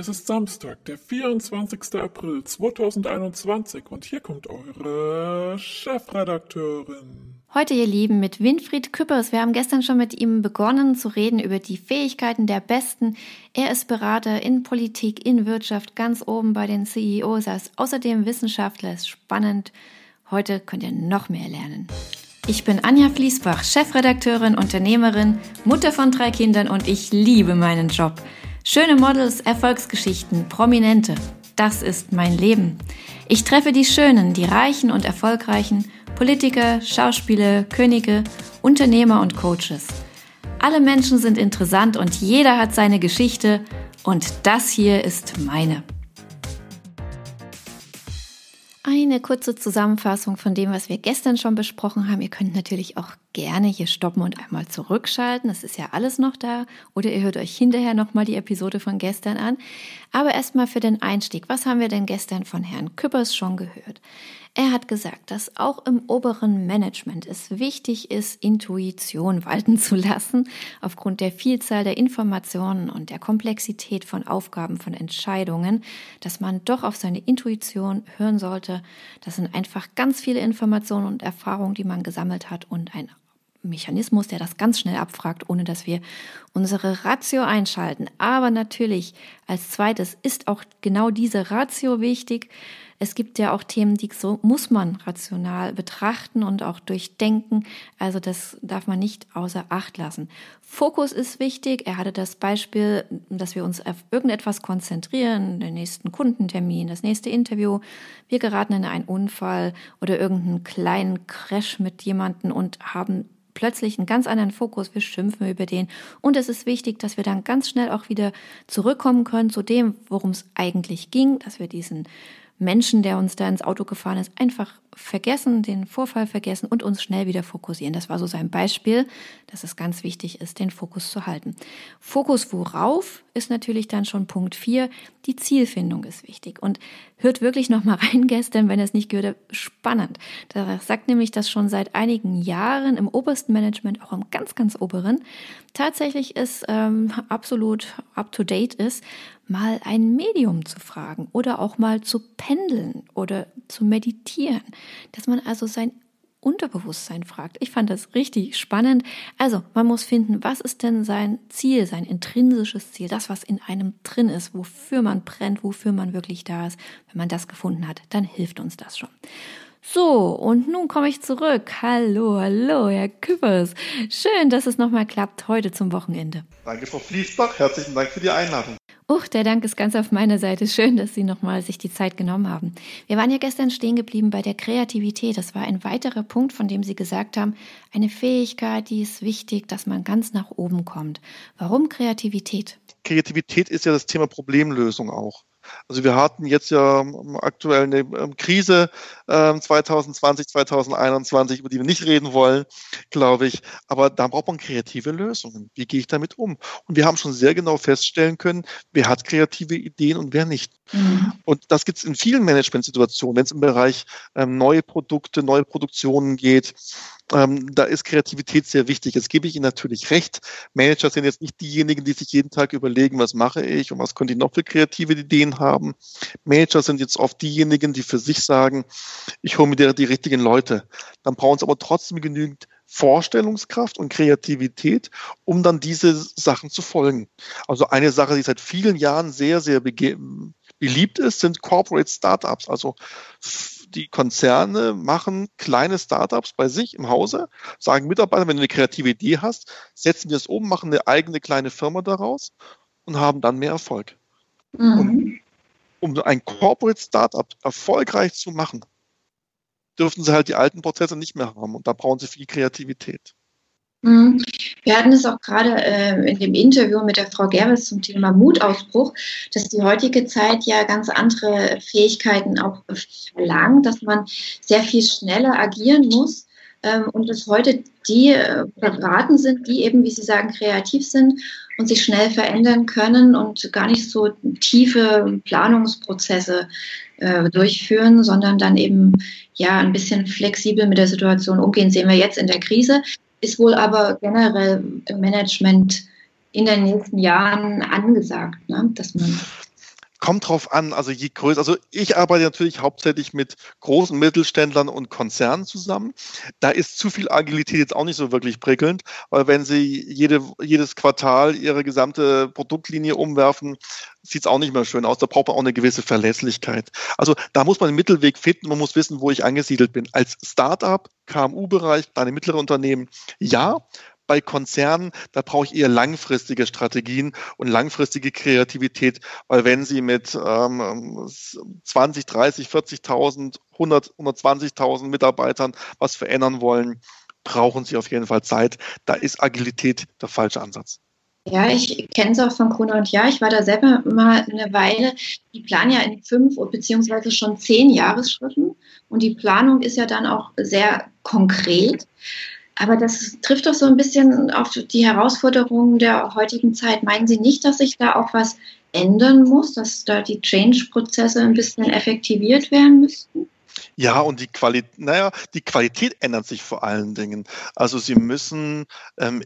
Es ist Samstag, der 24. April 2021 und hier kommt eure Chefredakteurin. Heute, ihr Lieben, mit Winfried Küppers. Wir haben gestern schon mit ihm begonnen zu reden über die Fähigkeiten der Besten. Er ist Berater in Politik, in Wirtschaft, ganz oben bei den CEOs. Er ist außerdem Wissenschaftler, ist spannend. Heute könnt ihr noch mehr lernen. Ich bin Anja Fließbach, Chefredakteurin, Unternehmerin, Mutter von drei Kindern und ich liebe meinen Job. Schöne Models, Erfolgsgeschichten, Prominente. Das ist mein Leben. Ich treffe die Schönen, die Reichen und Erfolgreichen, Politiker, Schauspieler, Könige, Unternehmer und Coaches. Alle Menschen sind interessant und jeder hat seine Geschichte und das hier ist meine. Eine kurze Zusammenfassung von dem, was wir gestern schon besprochen haben. Ihr könnt natürlich auch gerne hier stoppen und einmal zurückschalten. Das ist ja alles noch da. Oder ihr hört euch hinterher nochmal die Episode von gestern an. Aber erstmal für den Einstieg. Was haben wir denn gestern von Herrn Küppers schon gehört? Er hat gesagt, dass auch im oberen Management es wichtig ist, Intuition walten zu lassen, aufgrund der Vielzahl der Informationen und der Komplexität von Aufgaben, von Entscheidungen, dass man doch auf seine Intuition hören sollte. Das sind einfach ganz viele Informationen und Erfahrungen, die man gesammelt hat und ein Mechanismus, der das ganz schnell abfragt, ohne dass wir unsere Ratio einschalten. Aber natürlich als zweites ist auch genau diese Ratio wichtig. Es gibt ja auch Themen, die so muss man rational betrachten und auch durchdenken. Also das darf man nicht außer Acht lassen. Fokus ist wichtig. Er hatte das Beispiel, dass wir uns auf irgendetwas konzentrieren, den nächsten Kundentermin, das nächste Interview. Wir geraten in einen Unfall oder irgendeinen kleinen Crash mit jemanden und haben plötzlich einen ganz anderen Fokus, wir schimpfen über den. Und es ist wichtig, dass wir dann ganz schnell auch wieder zurückkommen können zu dem, worum es eigentlich ging, dass wir diesen Menschen, der uns da ins Auto gefahren ist, einfach vergessen, den Vorfall vergessen und uns schnell wieder fokussieren. Das war so sein Beispiel, dass es ganz wichtig ist, den Fokus zu halten. Fokus worauf ist natürlich dann schon Punkt vier. Die Zielfindung ist wichtig. Und hört wirklich noch mal rein gestern, wenn ihr es nicht gehört habt, spannend. Da sagt nämlich, dass schon seit einigen Jahren im obersten Management, auch im ganz, ganz oberen, tatsächlich ist ähm, absolut up-to-date ist, mal ein Medium zu fragen oder auch mal zu pendeln oder zu meditieren, dass man also sein Unterbewusstsein fragt. Ich fand das richtig spannend. Also, man muss finden, was ist denn sein Ziel, sein intrinsisches Ziel, das, was in einem drin ist, wofür man brennt, wofür man wirklich da ist. Wenn man das gefunden hat, dann hilft uns das schon. So, und nun komme ich zurück. Hallo, hallo, Herr Küppers. Schön, dass es nochmal klappt heute zum Wochenende. Danke, Frau Fließbach. Herzlichen Dank für die Einladung. Uch, der Dank ist ganz auf meiner Seite. Schön, dass Sie nochmal sich die Zeit genommen haben. Wir waren ja gestern stehen geblieben bei der Kreativität. Das war ein weiterer Punkt, von dem Sie gesagt haben, eine Fähigkeit, die ist wichtig, dass man ganz nach oben kommt. Warum Kreativität? Kreativität ist ja das Thema Problemlösung auch. Also wir hatten jetzt ja aktuell eine ähm, Krise 2020, ähm, 2021, über die wir nicht reden wollen, glaube ich. Aber da braucht man kreative Lösungen. Wie gehe ich damit um? Und wir haben schon sehr genau feststellen können, wer hat kreative Ideen und wer nicht. Mhm. Und das gibt es in vielen Managementsituationen, wenn es im Bereich ähm, neue Produkte, neue Produktionen geht. Ähm, da ist Kreativität sehr wichtig. Jetzt gebe ich Ihnen natürlich recht. Manager sind jetzt nicht diejenigen, die sich jeden Tag überlegen, was mache ich und was könnte ich noch für kreative Ideen haben. Manager sind jetzt oft diejenigen, die für sich sagen, ich hole mir die, die richtigen Leute. Dann brauchen sie aber trotzdem genügend Vorstellungskraft und Kreativität, um dann diese Sachen zu folgen. Also eine Sache, die seit vielen Jahren sehr, sehr beliebt ist, sind Corporate Startups. Also die Konzerne machen kleine Startups bei sich im Hause, sagen Mitarbeitern, wenn du eine kreative Idee hast, setzen wir es um, machen eine eigene kleine Firma daraus und haben dann mehr Erfolg. Mhm. um ein Corporate Startup erfolgreich zu machen, dürften sie halt die alten Prozesse nicht mehr haben und da brauchen sie viel Kreativität. Mhm. Wir hatten es auch gerade äh, in dem Interview mit der Frau Gerbes zum Thema Mutausbruch, dass die heutige Zeit ja ganz andere Fähigkeiten auch verlangt, dass man sehr viel schneller agieren muss ähm, und dass heute die äh, beraten sind, die eben, wie Sie sagen, kreativ sind und sich schnell verändern können und gar nicht so tiefe Planungsprozesse äh, durchführen, sondern dann eben ja ein bisschen flexibel mit der Situation umgehen. Sehen wir jetzt in der Krise ist wohl aber generell im Management in den nächsten Jahren angesagt, ne? dass man kommt drauf an, also je größer, also ich arbeite natürlich hauptsächlich mit großen Mittelständlern und Konzernen zusammen. Da ist zu viel Agilität jetzt auch nicht so wirklich prickelnd, weil wenn sie jede, jedes Quartal ihre gesamte Produktlinie umwerfen, sieht es auch nicht mehr schön aus. Da braucht man auch eine gewisse Verlässlichkeit. Also da muss man einen Mittelweg finden. Man muss wissen, wo ich angesiedelt bin. Als Startup, KMU-Bereich, kleine mittlere Unternehmen, ja bei Konzernen, da brauche ich eher langfristige Strategien und langfristige Kreativität, weil wenn Sie mit ähm, 20, 30, 40.000, 100, 120.000 Mitarbeitern was verändern wollen, brauchen Sie auf jeden Fall Zeit. Da ist Agilität der falsche Ansatz. Ja, ich kenne es auch von Krone und Ja. Ich war da selber mal eine Weile. Die planen ja in fünf beziehungsweise schon zehn Jahresschritten. Und die Planung ist ja dann auch sehr konkret. Aber das trifft doch so ein bisschen auf die Herausforderungen der heutigen Zeit. Meinen Sie nicht, dass sich da auch was ändern muss, dass da die Change-Prozesse ein bisschen effektiviert werden müssten? Ja, und die Qualität, naja, die Qualität ändert sich vor allen Dingen. Also Sie müssen ähm,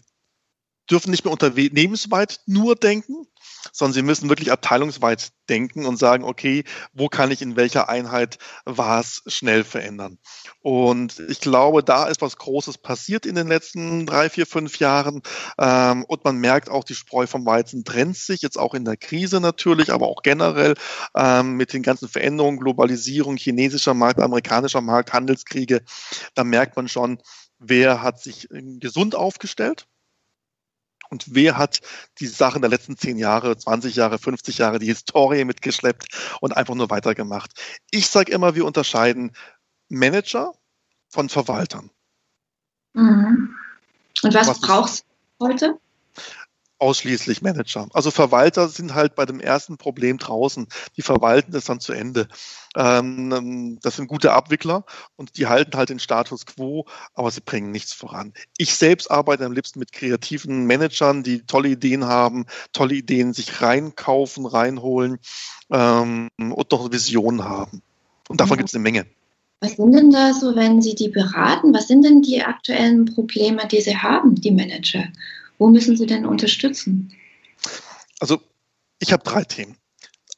dürfen nicht mehr unternehmensweit nur denken, sondern sie müssen wirklich abteilungsweit denken und sagen, okay, wo kann ich in welcher Einheit was schnell verändern? Und ich glaube, da ist was Großes passiert in den letzten drei, vier, fünf Jahren. Ähm, und man merkt auch, die Spreu vom Weizen trennt sich, jetzt auch in der Krise natürlich, aber auch generell ähm, mit den ganzen Veränderungen, Globalisierung, chinesischer Markt, amerikanischer Markt, Handelskriege. Da merkt man schon, wer hat sich gesund aufgestellt und wer hat die Sachen der letzten 10 Jahre, 20 Jahre, 50 Jahre, die Historie mitgeschleppt und einfach nur weitergemacht? Ich sage immer, wir unterscheiden Manager von Verwaltern. Mhm. Und was, was brauchst du heute? Ausschließlich Manager. Also Verwalter sind halt bei dem ersten Problem draußen. Die verwalten das dann zu Ende. Ähm, das sind gute Abwickler und die halten halt den Status quo, aber sie bringen nichts voran. Ich selbst arbeite am liebsten mit kreativen Managern, die tolle Ideen haben, tolle Ideen sich reinkaufen, reinholen ähm, und noch Visionen haben. Und davon ja. gibt es eine Menge. Was sind denn da so, wenn Sie die beraten? Was sind denn die aktuellen Probleme, die Sie haben, die Manager? Wo müssen Sie denn unterstützen? Also ich habe drei Themen.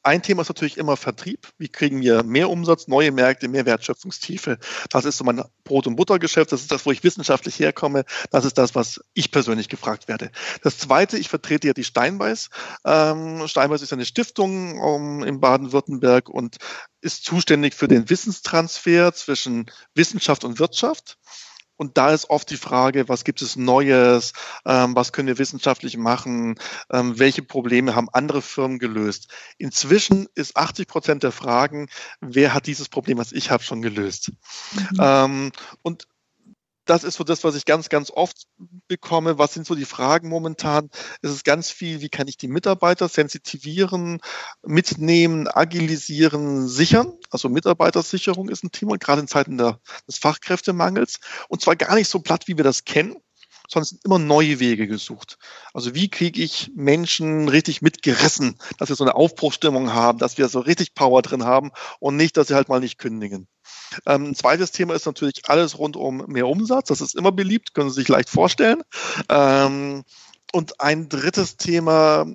Ein Thema ist natürlich immer Vertrieb. Wie kriegen wir mehr Umsatz, neue Märkte, mehr Wertschöpfungstiefe? Das ist so mein Brot- und Buttergeschäft. Das ist das, wo ich wissenschaftlich herkomme. Das ist das, was ich persönlich gefragt werde. Das Zweite, ich vertrete ja die Steinbeiß. Ähm, Steinbeiß ist eine Stiftung um, in Baden-Württemberg und ist zuständig für den Wissenstransfer zwischen Wissenschaft und Wirtschaft. Und da ist oft die Frage, was gibt es Neues, ähm, was können wir wissenschaftlich machen, ähm, welche Probleme haben andere Firmen gelöst. Inzwischen ist 80 Prozent der Fragen, wer hat dieses Problem, was ich habe, schon gelöst. Mhm. Ähm, und das ist so das, was ich ganz, ganz oft bekomme. Was sind so die Fragen momentan? Es ist ganz viel, wie kann ich die Mitarbeiter sensitivieren, mitnehmen, agilisieren, sichern? Also Mitarbeitersicherung ist ein Thema, gerade in Zeiten der, des Fachkräftemangels. Und zwar gar nicht so platt, wie wir das kennen, sondern es sind immer neue Wege gesucht. Also wie kriege ich Menschen richtig mitgerissen, dass wir so eine Aufbruchstimmung haben, dass wir so richtig Power drin haben und nicht, dass sie halt mal nicht kündigen. Ähm, ein zweites Thema ist natürlich alles rund um mehr Umsatz. Das ist immer beliebt, können Sie sich leicht vorstellen. Ähm, und ein drittes Thema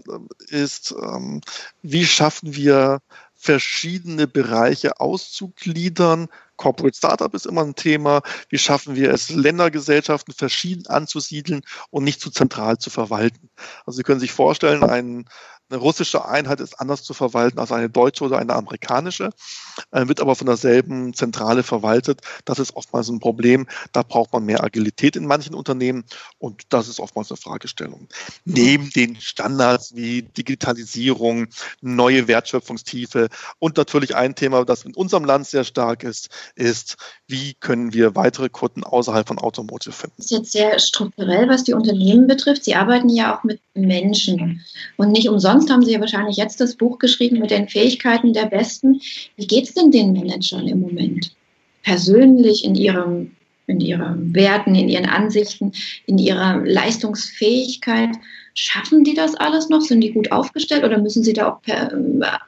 ist, ähm, wie schaffen wir verschiedene Bereiche auszugliedern. Corporate Startup ist immer ein Thema. Wie schaffen wir es, Ländergesellschaften verschieden anzusiedeln und nicht zu zentral zu verwalten? Also Sie können sich vorstellen, ein eine russische Einheit ist anders zu verwalten als eine deutsche oder eine amerikanische, äh, wird aber von derselben Zentrale verwaltet. Das ist oftmals ein Problem. Da braucht man mehr Agilität in manchen Unternehmen und das ist oftmals eine Fragestellung. Neben den Standards wie Digitalisierung, neue Wertschöpfungstiefe und natürlich ein Thema, das in unserem Land sehr stark ist, ist, wie können wir weitere Kunden außerhalb von Automotive finden. Das ist jetzt sehr strukturell, was die Unternehmen betrifft. Sie arbeiten ja auch mit Menschen und nicht umsonst sonst haben Sie ja wahrscheinlich jetzt das Buch geschrieben mit den Fähigkeiten der Besten. Wie geht es denn den Managern im Moment? Persönlich in ihrem in ihren Werten, in ihren Ansichten, in ihrer Leistungsfähigkeit. Schaffen die das alles noch? Sind die gut aufgestellt oder müssen sie da auch per,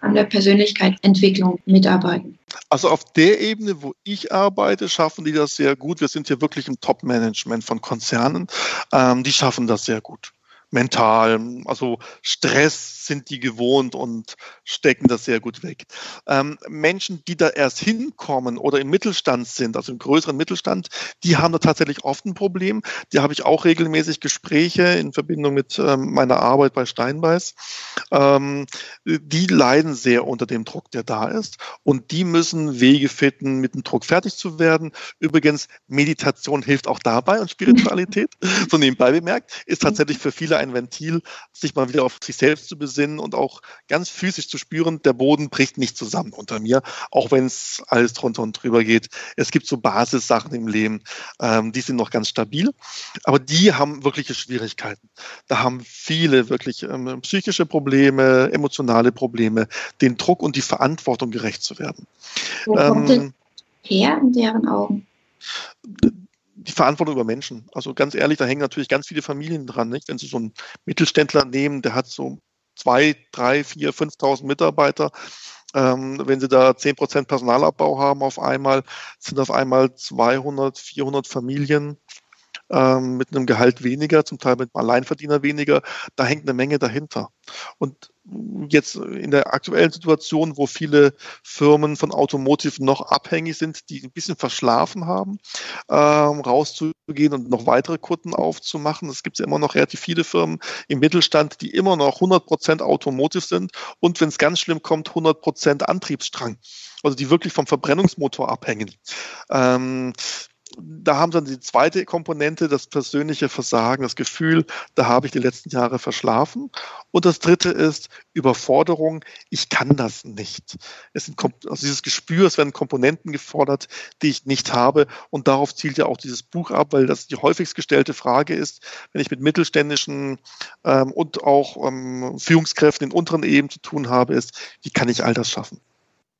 an der Persönlichkeitsentwicklung mitarbeiten? Also auf der Ebene, wo ich arbeite, schaffen die das sehr gut. Wir sind hier wirklich im Top-Management von Konzernen. Ähm, die schaffen das sehr gut. Mental. Also Stress sind die gewohnt und stecken das sehr gut weg. Ähm, Menschen, die da erst hinkommen oder im Mittelstand sind, also im größeren Mittelstand, die haben da tatsächlich oft ein Problem. Die habe ich auch regelmäßig Gespräche in Verbindung mit ähm, meiner Arbeit bei Steinbeiß. Ähm, die leiden sehr unter dem Druck, der da ist. Und die müssen Wege finden, mit dem Druck fertig zu werden. Übrigens, Meditation hilft auch dabei und Spiritualität, so nebenbei bemerkt, ist tatsächlich für viele ein Ventil, sich mal wieder auf sich selbst zu besinnen und auch ganz physisch zu spüren, der Boden bricht nicht zusammen unter mir, auch wenn es alles drunter und drüber geht. Es gibt so Basissachen im Leben, ähm, die sind noch ganz stabil, aber die haben wirkliche Schwierigkeiten. Da haben viele wirklich ähm, psychische Probleme, emotionale Probleme, den Druck und die Verantwortung gerecht zu werden. Wo kommt ähm, her in deren Augen? Die Verantwortung über Menschen. Also ganz ehrlich, da hängen natürlich ganz viele Familien dran. Nicht? Wenn Sie so einen Mittelständler nehmen, der hat so zwei, drei, vier, 5.000 Mitarbeiter. Ähm, wenn Sie da 10% Personalabbau haben auf einmal, sind auf einmal 200, 400 Familien ähm, mit einem Gehalt weniger, zum Teil mit einem Alleinverdiener weniger. Da hängt eine Menge dahinter. Und jetzt in der aktuellen Situation, wo viele Firmen von Automotive noch abhängig sind, die ein bisschen verschlafen haben, ähm, rauszugehen und noch weitere Kunden aufzumachen. Es gibt ja immer noch relativ viele Firmen im Mittelstand, die immer noch 100% Automotive sind und wenn es ganz schlimm kommt, 100% Antriebsstrang. Also die wirklich vom Verbrennungsmotor abhängen. Ähm, da haben sie dann die zweite Komponente, das persönliche Versagen, das Gefühl, da habe ich die letzten Jahre verschlafen. Und das dritte ist Überforderung, ich kann das nicht. Es sind, also dieses Gespür, es werden Komponenten gefordert, die ich nicht habe. Und darauf zielt ja auch dieses Buch ab, weil das die häufigst gestellte Frage ist, wenn ich mit mittelständischen ähm, und auch ähm, Führungskräften in unteren Ebenen zu tun habe, ist, wie kann ich all das schaffen?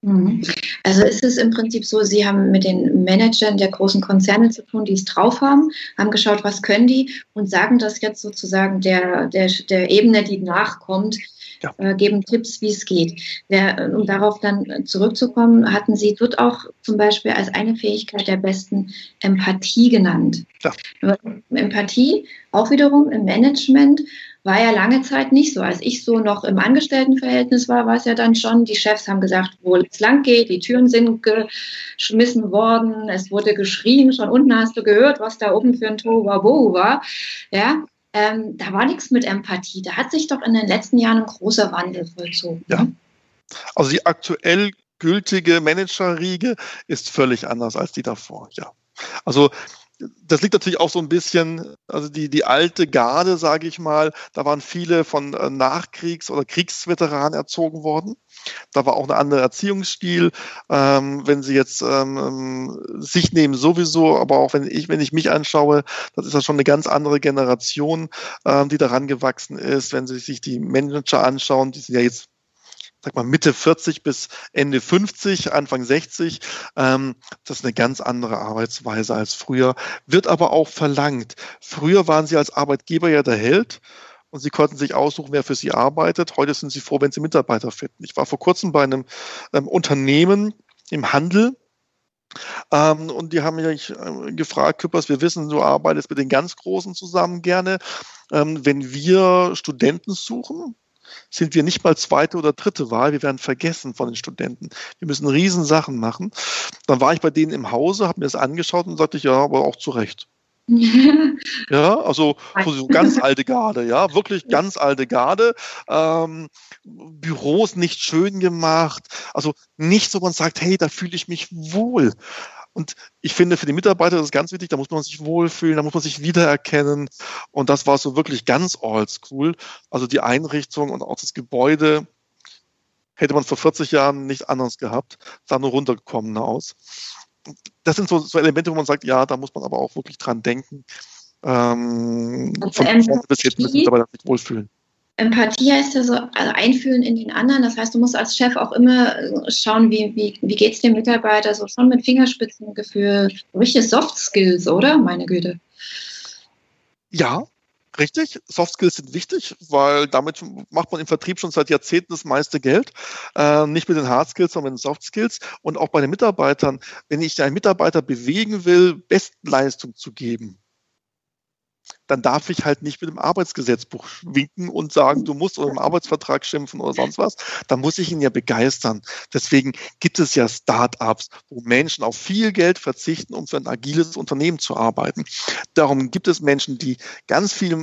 Mhm. Also ist es im Prinzip so, Sie haben mit den Managern der großen Konzerne zu tun, die es drauf haben, haben geschaut, was können die und sagen das jetzt sozusagen der, der, der Ebene, die nachkommt, ja. äh, geben Tipps, wie es geht. Wer, um darauf dann zurückzukommen, hatten Sie dort auch zum Beispiel als eine Fähigkeit der besten Empathie genannt. Ja. Empathie auch wiederum im Management war ja lange Zeit nicht so. Als ich so noch im Angestelltenverhältnis war, war es ja dann schon, die Chefs haben gesagt, wo es lang geht, die Türen sind geschmissen worden, es wurde geschrien, schon unten hast du gehört, was da oben für ein Tohuwabohu war. Ja, ähm, da war nichts mit Empathie. Da hat sich doch in den letzten Jahren ein großer Wandel vollzogen. Ja. Also die aktuell gültige Managerriege ist völlig anders als die davor, ja. Also das liegt natürlich auch so ein bisschen, also die, die alte Garde, sage ich mal, da waren viele von äh, Nachkriegs- oder Kriegsveteranen erzogen worden. Da war auch ein anderer Erziehungsstil. Ähm, wenn Sie jetzt ähm, ähm, sich nehmen, sowieso, aber auch wenn ich, wenn ich mich anschaue, das ist ja schon eine ganz andere Generation, ähm, die daran gewachsen ist. Wenn Sie sich die Manager anschauen, die sind ja jetzt sag mal Mitte 40 bis Ende 50, Anfang 60. Ähm, das ist eine ganz andere Arbeitsweise als früher, wird aber auch verlangt. Früher waren sie als Arbeitgeber ja der Held und sie konnten sich aussuchen, wer für sie arbeitet. Heute sind sie froh, wenn sie Mitarbeiter finden. Ich war vor kurzem bei einem ähm, Unternehmen im Handel, ähm, und die haben mich äh, gefragt, Küppers, wir wissen, du arbeitest mit den ganz Großen zusammen gerne. Ähm, wenn wir Studenten suchen, sind wir nicht mal zweite oder dritte Wahl. Wir werden vergessen von den Studenten. Wir müssen Riesensachen machen. Dann war ich bei denen im Hause, habe mir das angeschaut und sagte ich, ja, aber auch zu Recht. ja, also so ganz alte Garde, ja, wirklich ganz alte Garde. Ähm, Büros nicht schön gemacht, also nicht so, man sagt, hey, da fühle ich mich wohl. Und ich finde, für die Mitarbeiter ist es ganz wichtig, da muss man sich wohlfühlen, da muss man sich wiedererkennen. Und das war so wirklich ganz oldschool. Also die Einrichtung und auch das Gebäude hätte man vor 40 Jahren nicht anders gehabt, sah nur runtergekommen aus. Das sind so, so, Elemente, wo man sagt, ja, da muss man aber auch wirklich dran denken. Ähm, von vorne bis jetzt müssen Mitarbeiter sich wohlfühlen. Empathie heißt ja so, also einfühlen in den anderen. Das heißt, du musst als Chef auch immer schauen, wie, wie, wie geht es dem Mitarbeiter, so schon mit Fingerspitzengefühl. Richtige Soft Skills, oder? Meine Güte. Ja, Richtig, Soft Skills sind wichtig, weil damit macht man im Vertrieb schon seit Jahrzehnten das meiste Geld. Äh, nicht mit den Hard Skills, sondern mit den Soft Skills. Und auch bei den Mitarbeitern, wenn ich einen Mitarbeiter bewegen will, Bestleistung zu geben, dann darf ich halt nicht mit dem Arbeitsgesetzbuch winken und sagen, du musst oder im Arbeitsvertrag schimpfen oder sonst was. Da muss ich ihn ja begeistern. Deswegen gibt es ja Start-ups, wo Menschen auf viel Geld verzichten, um für ein agiles Unternehmen zu arbeiten. Darum gibt es Menschen, die ganz viel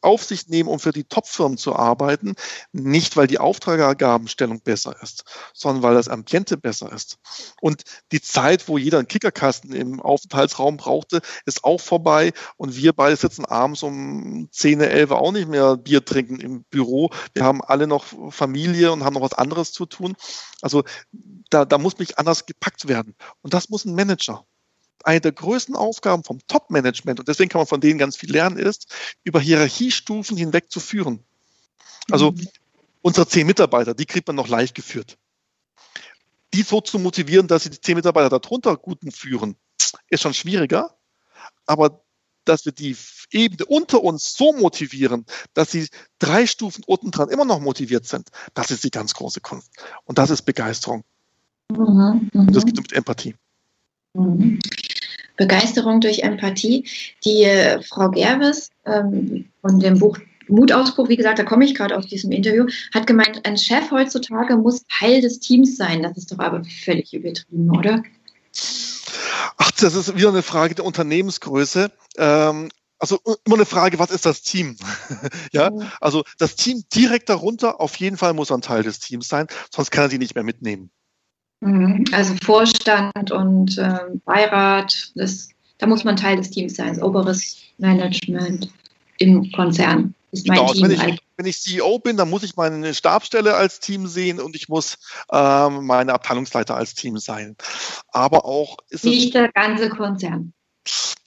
auf sich nehmen, um für die Top-Firmen zu arbeiten, nicht weil die Auftragsgabenstellung besser ist, sondern weil das Ambiente besser ist. Und die Zeit, wo jeder einen Kickerkasten im Aufenthaltsraum brauchte, ist auch vorbei und wir beide sitzen abends um 10, 11 auch nicht mehr Bier trinken im Büro. Wir haben alle noch Familie und haben noch was anderes zu tun. Also da, da muss mich anders gepackt werden. Und das muss ein Manager. Eine der größten Aufgaben vom Top-Management, und deswegen kann man von denen ganz viel lernen, ist, über Hierarchiestufen hinweg zu führen. Also mhm. unsere zehn Mitarbeiter, die kriegt man noch leicht geführt. Die so zu motivieren, dass sie die zehn Mitarbeiter darunter guten führen, ist schon schwieriger. Aber dass wir die Ebene unter uns so motivieren, dass sie drei Stufen unten dran immer noch motiviert sind, das ist die ganz große Kunst. Und das ist Begeisterung. Mhm, Und das mhm. geht mit Empathie. Mhm. Begeisterung durch Empathie. Die äh, Frau Gerwes ähm, von dem Buch Mutausbruch, wie gesagt, da komme ich gerade aus diesem Interview, hat gemeint, ein Chef heutzutage muss Teil des Teams sein. Das ist doch aber völlig übertrieben, oder? Ach, das ist wieder eine Frage der Unternehmensgröße. Ähm, also immer eine Frage, was ist das Team? ja, mhm. also das Team direkt darunter, auf jeden Fall muss ein Teil des Teams sein, sonst kann er sie nicht mehr mitnehmen. Mhm. Also Vorstand und äh, Beirat, das, da muss man Teil des Teams sein, oberes Management im Konzern. Ist mein genau, Team wenn, ich, wenn ich CEO bin, dann muss ich meine Stabstelle als Team sehen und ich muss ähm, meine Abteilungsleiter als Team sein. Aber auch ist nicht der ganze Konzern.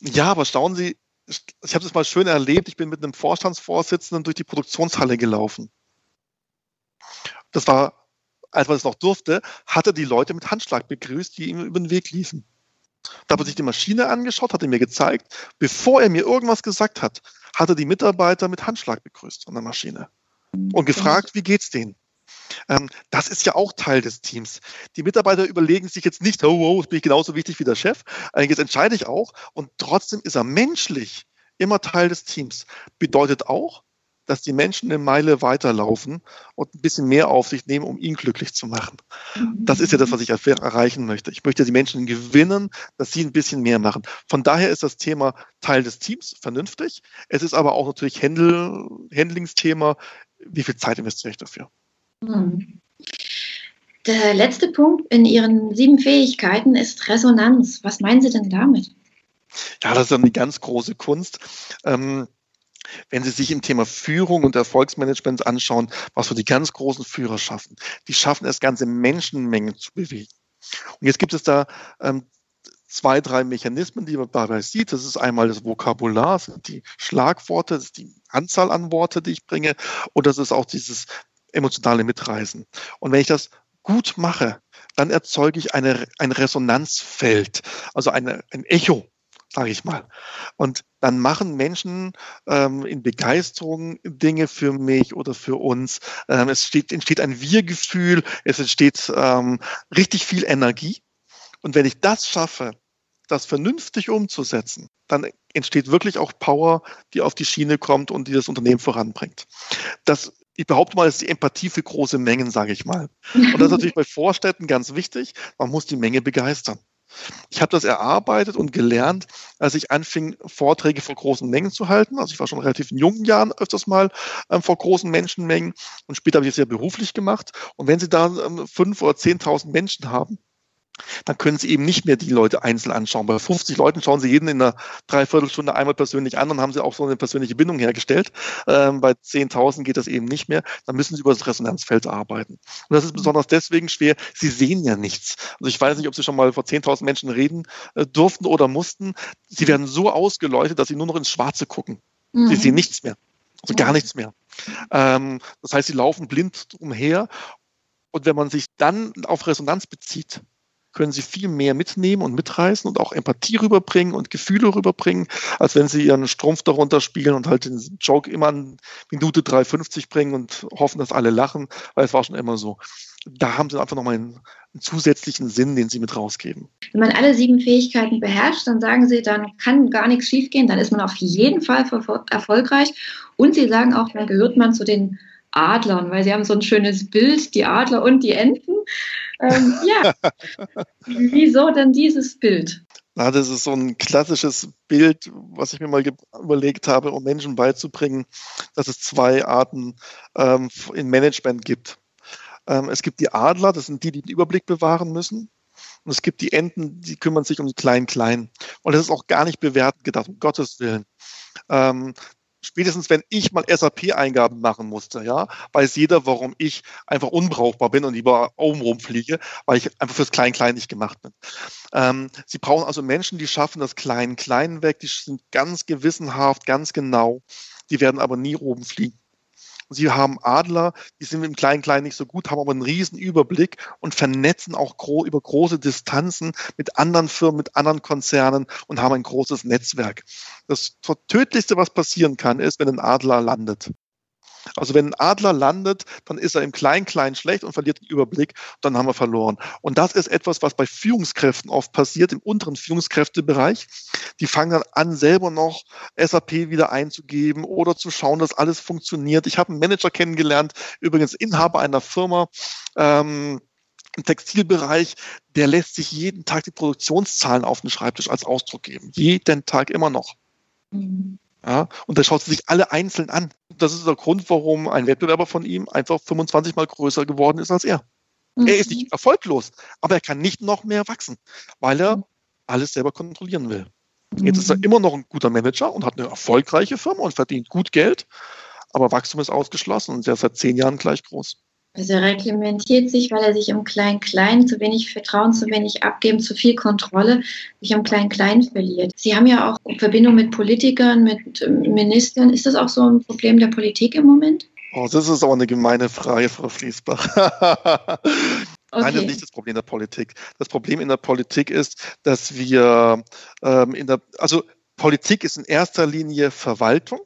Ja, aber schauen Sie, ich habe es mal schön erlebt. Ich bin mit einem Vorstandsvorsitzenden durch die Produktionshalle gelaufen. Das war, als man es noch durfte, hatte die Leute mit Handschlag begrüßt, die ihm über den Weg liefen. Da hat er sich die Maschine angeschaut, hat er mir gezeigt, bevor er mir irgendwas gesagt hat, hat er die Mitarbeiter mit Handschlag begrüßt an der Maschine und gefragt, wie geht's denen? Ähm, das ist ja auch Teil des Teams. Die Mitarbeiter überlegen sich jetzt nicht, oh, oh, bin ich genauso wichtig wie der Chef. Äh, jetzt entscheide ich auch. Und trotzdem ist er menschlich immer Teil des Teams. Bedeutet auch, dass die Menschen eine Meile weiterlaufen und ein bisschen mehr auf sich nehmen, um ihn glücklich zu machen. Das ist ja das, was ich erreichen möchte. Ich möchte die Menschen gewinnen, dass sie ein bisschen mehr machen. Von daher ist das Thema Teil des Teams vernünftig. Es ist aber auch natürlich Handel, Handlingsthema. Wie viel Zeit investiere ich dafür? Der letzte Punkt in Ihren sieben Fähigkeiten ist Resonanz. Was meinen Sie denn damit? Ja, das ist eine ganz große Kunst. Ähm, wenn Sie sich im Thema Führung und Erfolgsmanagement anschauen, was so die ganz großen Führer schaffen, die schaffen es, ganze Menschenmengen zu bewegen. Und jetzt gibt es da ähm, zwei, drei Mechanismen, die man dabei sieht. Das ist einmal das Vokabular, das sind die Schlagworte, das ist die Anzahl an Worte, die ich bringe, und das ist auch dieses emotionale Mitreisen. Und wenn ich das gut mache, dann erzeuge ich eine, ein Resonanzfeld, also eine, ein Echo, sage ich mal. Und dann machen Menschen ähm, in Begeisterung Dinge für mich oder für uns. Ähm, es steht, entsteht ein Wir-Gefühl, es entsteht ähm, richtig viel Energie. Und wenn ich das schaffe, das vernünftig umzusetzen, dann entsteht wirklich auch Power, die auf die Schiene kommt und die das Unternehmen voranbringt. Das ich behaupte mal, ist die Empathie für große Mengen, sage ich mal. Und das ist natürlich bei Vorstädten ganz wichtig. Man muss die Menge begeistern. Ich habe das erarbeitet und gelernt, als ich anfing, Vorträge vor großen Mengen zu halten. Also ich war schon relativ in jungen Jahren öfters mal ähm, vor großen Menschenmengen und später habe ich es ja beruflich gemacht. Und wenn Sie da ähm, fünf oder zehntausend Menschen haben, dann können Sie eben nicht mehr die Leute einzeln anschauen. Bei 50 Leuten schauen Sie jeden in einer Dreiviertelstunde einmal persönlich an, dann haben Sie auch so eine persönliche Bindung hergestellt. Ähm, bei 10.000 geht das eben nicht mehr. Dann müssen Sie über das Resonanzfeld arbeiten. Und das ist besonders deswegen schwer. Sie sehen ja nichts. Also ich weiß nicht, ob Sie schon mal vor 10.000 Menschen reden äh, durften oder mussten. Sie werden so ausgeleuchtet, dass Sie nur noch ins Schwarze gucken. Mhm. Sie sehen nichts mehr. Also gar nichts mehr. Ähm, das heißt, Sie laufen blind umher. Und wenn man sich dann auf Resonanz bezieht, können sie viel mehr mitnehmen und mitreißen und auch Empathie rüberbringen und Gefühle rüberbringen, als wenn sie ihren Strumpf darunter spielen und halt den Joke immer an Minute 3,50 bringen und hoffen, dass alle lachen, weil es war schon immer so. da haben sie einfach nochmal einen, einen zusätzlichen Sinn, den sie mit rausgeben. Wenn man alle sieben Fähigkeiten beherrscht, dann sagen sie, dann kann gar nichts schiefgehen, dann ist man auf jeden Fall erfolgreich. Und sie sagen auch, dann gehört man zu den Adlern, weil sie haben so ein schönes Bild, die Adler und die Enten. Ähm, ja, wieso denn dieses Bild? Na, das ist so ein klassisches Bild, was ich mir mal überlegt habe, um Menschen beizubringen, dass es zwei Arten ähm, in Management gibt. Ähm, es gibt die Adler, das sind die, die den Überblick bewahren müssen. Und es gibt die Enten, die kümmern sich um die Klein-Klein. Und das ist auch gar nicht bewertend gedacht, um Gottes Willen. Ähm, spätestens wenn ich mal SAP-Eingaben machen musste, ja, weiß jeder, warum ich einfach unbrauchbar bin und lieber oben rumfliege, weil ich einfach fürs Klein-Klein nicht gemacht bin. Ähm, Sie brauchen also Menschen, die schaffen das Klein-Klein weg, die sind ganz gewissenhaft, ganz genau, die werden aber nie oben fliegen. Sie haben Adler, die sind im Klein-Klein nicht so gut, haben aber einen riesen Überblick und vernetzen auch gro über große Distanzen mit anderen Firmen, mit anderen Konzernen und haben ein großes Netzwerk. Das tödlichste, was passieren kann, ist, wenn ein Adler landet. Also wenn ein Adler landet, dann ist er im Klein-Klein schlecht und verliert den Überblick, dann haben wir verloren. Und das ist etwas, was bei Führungskräften oft passiert, im unteren Führungskräftebereich. Die fangen dann an, selber noch SAP wieder einzugeben oder zu schauen, dass alles funktioniert. Ich habe einen Manager kennengelernt, übrigens Inhaber einer Firma, ähm, im Textilbereich, der lässt sich jeden Tag die Produktionszahlen auf den Schreibtisch als Ausdruck geben. Jeden Tag immer noch. Mhm. Ja, und der schaut sich alle einzeln an. Das ist der Grund, warum ein Wettbewerber von ihm einfach 25 mal größer geworden ist als er. Mhm. Er ist nicht erfolglos, aber er kann nicht noch mehr wachsen, weil er mhm. alles selber kontrollieren will. Jetzt ist er mhm. immer noch ein guter Manager und hat eine erfolgreiche Firma und verdient gut Geld, aber Wachstum ist ausgeschlossen und er ist seit zehn Jahren gleich groß. Also er reglementiert sich, weil er sich im Klein-Klein zu wenig Vertrauen, zu wenig Abgeben, zu viel Kontrolle sich im Klein-Klein verliert. Sie haben ja auch Verbindung mit Politikern, mit ähm, Ministern. Ist das auch so ein Problem der Politik im Moment? Oh, das ist auch eine gemeine Frage, Frau Fließbach. Okay. Nein, das ist nicht das Problem der Politik. Das Problem in der Politik ist, dass wir ähm, in der, also Politik ist in erster Linie Verwaltung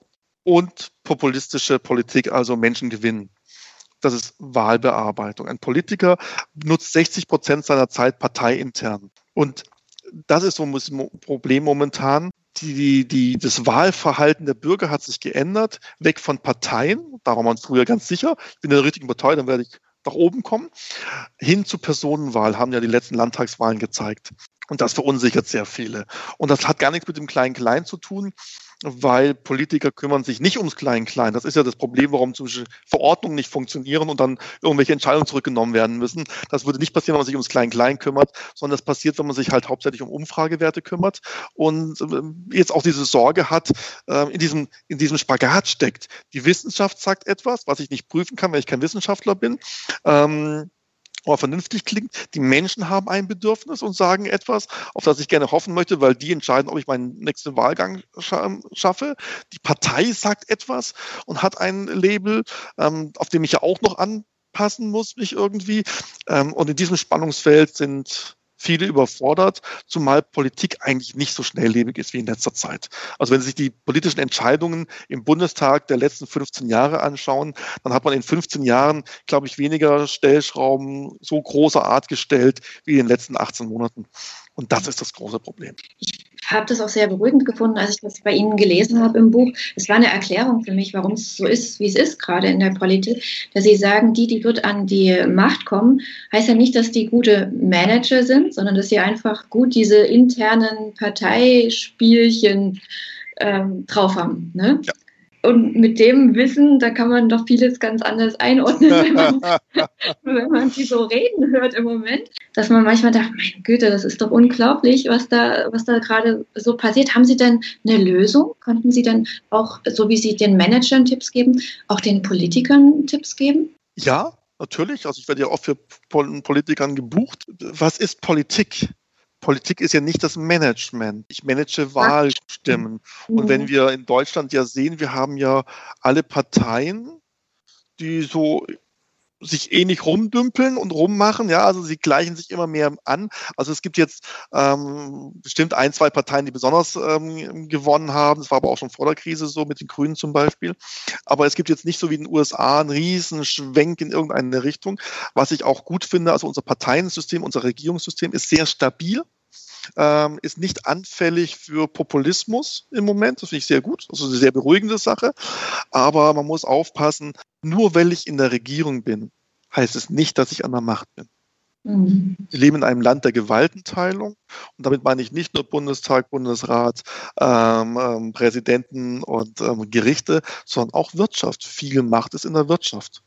und populistische Politik, also Menschen gewinnen das ist Wahlbearbeitung. Ein Politiker nutzt 60 Prozent seiner Zeit parteiintern. Und das ist so ein Problem momentan. Die, die, das Wahlverhalten der Bürger hat sich geändert, weg von Parteien, da war man früher ganz sicher, ich bin in der richtigen Partei, dann werde ich nach oben kommen, hin zu Personenwahl, haben ja die letzten Landtagswahlen gezeigt. Und das verunsichert sehr viele. Und das hat gar nichts mit dem Klein-Klein zu tun, weil Politiker kümmern sich nicht ums Klein-Klein. Das ist ja das Problem, warum zum Beispiel Verordnungen nicht funktionieren und dann irgendwelche Entscheidungen zurückgenommen werden müssen. Das würde nicht passieren, wenn man sich ums Klein-Klein kümmert, sondern das passiert, wenn man sich halt hauptsächlich um Umfragewerte kümmert und ähm, jetzt auch diese Sorge hat, ähm, in diesem, in diesem Spagat steckt. Die Wissenschaft sagt etwas, was ich nicht prüfen kann, weil ich kein Wissenschaftler bin. Ähm, aber vernünftig klingt. Die Menschen haben ein Bedürfnis und sagen etwas, auf das ich gerne hoffen möchte, weil die entscheiden, ob ich meinen nächsten Wahlgang schaffe. Die Partei sagt etwas und hat ein Label, ähm, auf dem ich ja auch noch anpassen muss, mich irgendwie. Ähm, und in diesem Spannungsfeld sind viele überfordert, zumal Politik eigentlich nicht so schnelllebig ist wie in letzter Zeit. Also wenn Sie sich die politischen Entscheidungen im Bundestag der letzten 15 Jahre anschauen, dann hat man in 15 Jahren, glaube ich, weniger Stellschrauben so großer Art gestellt wie in den letzten 18 Monaten. Und das ist das große Problem. Ich habe das auch sehr beruhigend gefunden, als ich das bei Ihnen gelesen habe im Buch. Es war eine Erklärung für mich, warum es so ist, wie es ist gerade in der Politik, dass Sie sagen, die, die wird an die Macht kommen, heißt ja nicht, dass die gute Manager sind, sondern dass sie einfach gut diese internen Parteispielchen ähm, drauf haben. Ne? Ja. Und mit dem Wissen, da kann man doch vieles ganz anders einordnen, wenn man, wenn man die so reden hört im Moment, dass man manchmal dachte, meine Güte, das ist doch unglaublich, was da, was da gerade so passiert. Haben Sie denn eine Lösung? Konnten Sie denn auch, so wie Sie den Managern Tipps geben, auch den Politikern Tipps geben? Ja, natürlich. Also ich werde ja oft für Politikern gebucht. Was ist Politik? Politik ist ja nicht das Management. Ich manage Wahlstimmen. Und mhm. wenn wir in Deutschland ja sehen, wir haben ja alle Parteien, die so sich ähnlich rumdümpeln und rummachen. Ja, also sie gleichen sich immer mehr an. Also es gibt jetzt ähm, bestimmt ein, zwei Parteien, die besonders ähm, gewonnen haben. Das war aber auch schon vor der Krise so, mit den Grünen zum Beispiel. Aber es gibt jetzt nicht so wie in den USA einen riesen Schwenk in irgendeine Richtung. Was ich auch gut finde, also unser Parteiensystem, unser Regierungssystem ist sehr stabil ähm, ist nicht anfällig für Populismus im Moment. Das finde ich sehr gut. Das ist eine sehr beruhigende Sache. Aber man muss aufpassen, nur weil ich in der Regierung bin, heißt es nicht, dass ich an der Macht bin. Mhm. Wir leben in einem Land der Gewaltenteilung und damit meine ich nicht nur Bundestag, Bundesrat, ähm, ähm, Präsidenten und ähm, Gerichte, sondern auch Wirtschaft. Viel Macht ist in der Wirtschaft.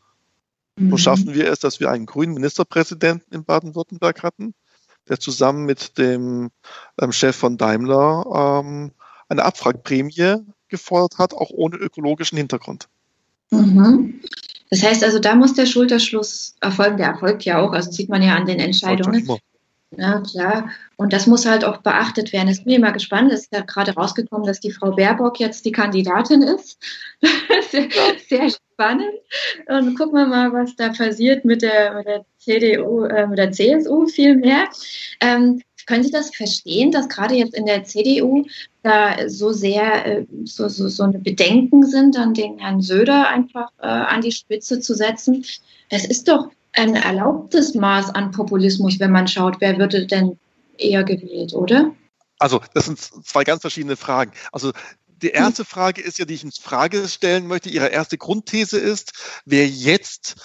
Mhm. So schaffen wir es, dass wir einen grünen Ministerpräsidenten in Baden-Württemberg hatten, der zusammen mit dem ähm, Chef von Daimler ähm, eine Abwrackprämie gefordert hat, auch ohne ökologischen Hintergrund. Mhm. Das heißt also, da muss der Schulterschluss erfolgen. Der erfolgt ja auch, also sieht man ja an den Entscheidungen. Ja, klar. Und das muss halt auch beachtet werden. Es bin ich mal gespannt. Es ist ja gerade rausgekommen, dass die Frau Baerbock jetzt die Kandidatin ist. sehr, sehr, spannend. Und gucken wir mal, was da passiert mit der, mit der CDU, äh, mit der CSU vielmehr. Ähm, können Sie das verstehen, dass gerade jetzt in der CDU da so sehr äh, so, so, so eine Bedenken sind, dann den Herrn Söder einfach äh, an die Spitze zu setzen? Es ist doch ein erlaubtes Maß an Populismus, wenn man schaut, wer würde denn eher gewählt, oder? Also, das sind zwei ganz verschiedene Fragen. Also, die erste Frage ist ja, die ich in Frage stellen möchte. Ihre erste Grundthese ist, wer jetzt,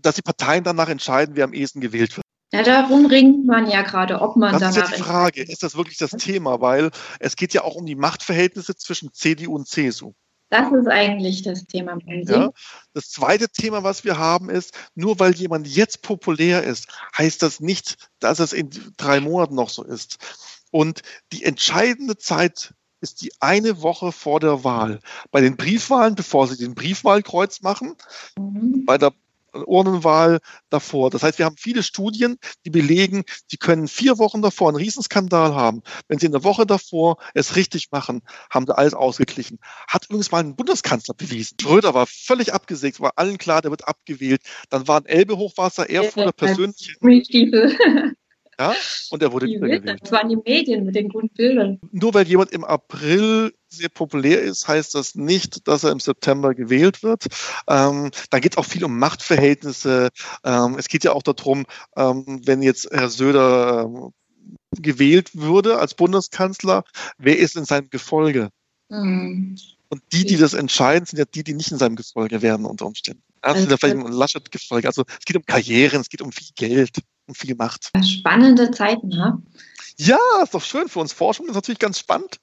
dass die Parteien danach entscheiden, wer am ehesten gewählt wird. Ja, darum ringt man ja gerade, ob man das danach. Das ist ja die Frage. Ist das wirklich das Thema? Weil es geht ja auch um die Machtverhältnisse zwischen CDU und CSU. Das ist eigentlich das Thema. Ja. Das zweite Thema, was wir haben, ist, nur weil jemand jetzt populär ist, heißt das nicht, dass es in drei Monaten noch so ist. Und die entscheidende Zeit ist die eine Woche vor der Wahl. Bei den Briefwahlen, bevor Sie den Briefwahlkreuz machen, mhm. bei der Urnenwahl davor. Das heißt, wir haben viele Studien, die belegen, Sie können vier Wochen davor einen Riesenskandal haben. Wenn Sie in der Woche davor es richtig machen, haben Sie alles ausgeglichen. Hat übrigens mal ein Bundeskanzler bewiesen. Schröder war völlig abgesägt, war allen klar, der wird abgewählt. Dann war ein Elbe-Hochwasser, Erfurter persönlich. Ja, und er wurde die wiedergewählt. Das waren die Medien mit den guten Bildern. Nur weil jemand im April sehr populär ist, heißt das nicht, dass er im September gewählt wird. Ähm, da geht es auch viel um Machtverhältnisse. Ähm, es geht ja auch darum, ähm, wenn jetzt Herr Söder ähm, gewählt würde als Bundeskanzler, wer ist in seinem Gefolge? Mhm. Und die, die das entscheiden, sind ja die, die nicht in seinem Gefolge werden unter Umständen. Also, ja vielleicht ein Laschet-Gefolge. Also es geht um Karrieren, es geht um viel Geld und viel Macht. Spannende Zeiten, ne? Ja, ist doch schön für uns. Forschung ist natürlich ganz spannend.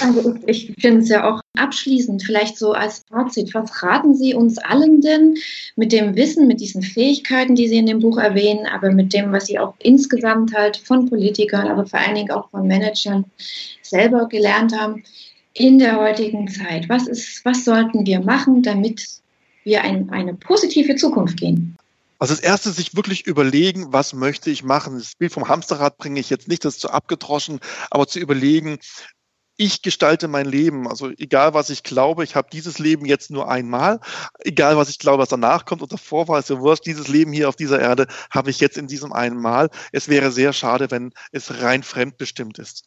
Also ich finde es ja auch abschließend, vielleicht so als Fazit, was raten Sie uns allen denn mit dem Wissen, mit diesen Fähigkeiten, die Sie in dem Buch erwähnen, aber mit dem, was Sie auch insgesamt halt von Politikern, aber vor allen Dingen auch von Managern selber gelernt haben in der heutigen Zeit? Was, ist, was sollten wir machen, damit wir ein, eine positive Zukunft gehen? Also das erste, sich wirklich überlegen, was möchte ich machen. Das Bild vom Hamsterrad bringe ich jetzt nicht, das ist zu abgedroschen, aber zu überlegen, ich gestalte mein Leben. Also egal, was ich glaube, ich habe dieses Leben jetzt nur einmal. Egal, was ich glaube, was danach kommt und davor war, ist ja wurscht. Dieses Leben hier auf dieser Erde habe ich jetzt in diesem einen Mal. Es wäre sehr schade, wenn es rein fremdbestimmt ist.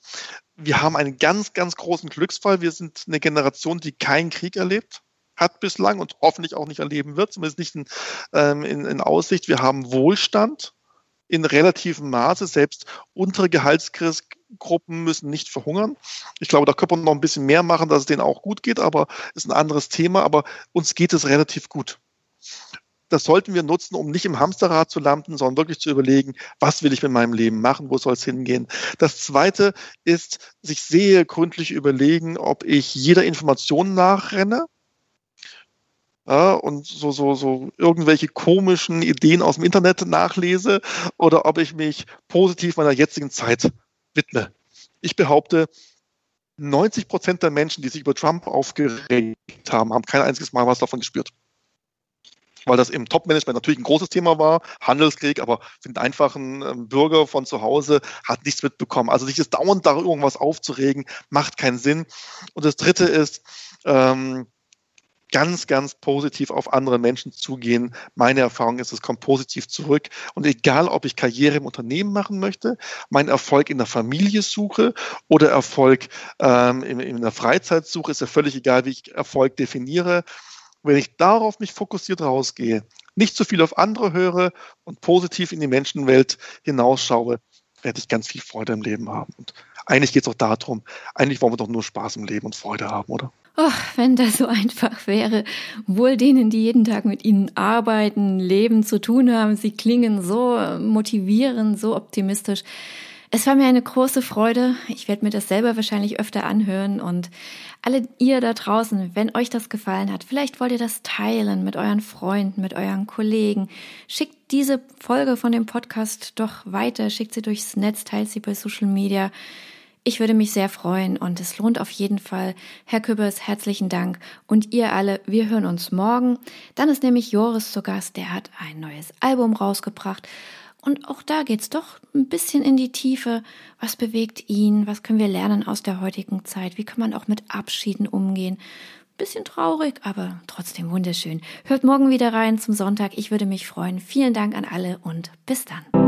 Wir haben einen ganz, ganz großen Glücksfall. Wir sind eine Generation, die keinen Krieg erlebt hat bislang und hoffentlich auch nicht erleben wird, zumindest nicht in, ähm, in, in Aussicht. Wir haben Wohlstand in relativem Maße. Selbst untere Gehaltsgruppen müssen nicht verhungern. Ich glaube, da könnte man noch ein bisschen mehr machen, dass es denen auch gut geht, aber ist ein anderes Thema. Aber uns geht es relativ gut. Das sollten wir nutzen, um nicht im Hamsterrad zu landen, sondern wirklich zu überlegen, was will ich mit meinem Leben machen, wo soll es hingehen. Das Zweite ist, sich sehr gründlich überlegen, ob ich jeder Information nachrenne ja, und so, so, so irgendwelche komischen Ideen aus dem Internet nachlese oder ob ich mich positiv meiner jetzigen Zeit widme. Ich behaupte, 90 Prozent der Menschen, die sich über Trump aufgeregt haben, haben kein einziges Mal was davon gespürt. Weil das im Top-Management natürlich ein großes Thema war, Handelskrieg, aber für den einfachen ähm, Bürger von zu Hause hat nichts mitbekommen. Also sich das dauernd da irgendwas aufzuregen, macht keinen Sinn. Und das Dritte ist, ähm, ganz, ganz positiv auf andere Menschen zugehen. Meine Erfahrung ist, es kommt positiv zurück. Und egal, ob ich Karriere im Unternehmen machen möchte, meinen Erfolg in der Familie suche oder Erfolg ähm, in, in der Freizeit suche, ist ja völlig egal, wie ich Erfolg definiere. Wenn ich darauf mich fokussiert rausgehe, nicht zu viel auf andere höre und positiv in die Menschenwelt hinausschaue, werde ich ganz viel Freude im Leben haben. Und eigentlich geht es auch darum, eigentlich wollen wir doch nur Spaß im Leben und Freude haben, oder? Oh, wenn das so einfach wäre. Wohl denen, die jeden Tag mit Ihnen arbeiten, Leben zu tun haben. Sie klingen so motivierend, so optimistisch. Es war mir eine große Freude. Ich werde mir das selber wahrscheinlich öfter anhören. Und alle ihr da draußen, wenn euch das gefallen hat, vielleicht wollt ihr das teilen mit euren Freunden, mit euren Kollegen. Schickt diese Folge von dem Podcast doch weiter. Schickt sie durchs Netz, teilt sie bei Social Media. Ich würde mich sehr freuen und es lohnt auf jeden Fall. Herr Kübbers, herzlichen Dank. Und ihr alle, wir hören uns morgen. Dann ist nämlich Joris zu Gast, der hat ein neues Album rausgebracht. Und auch da geht's doch ein bisschen in die Tiefe. Was bewegt ihn? Was können wir lernen aus der heutigen Zeit? Wie kann man auch mit Abschieden umgehen? Bisschen traurig, aber trotzdem wunderschön. Hört morgen wieder rein zum Sonntag. Ich würde mich freuen. Vielen Dank an alle und bis dann.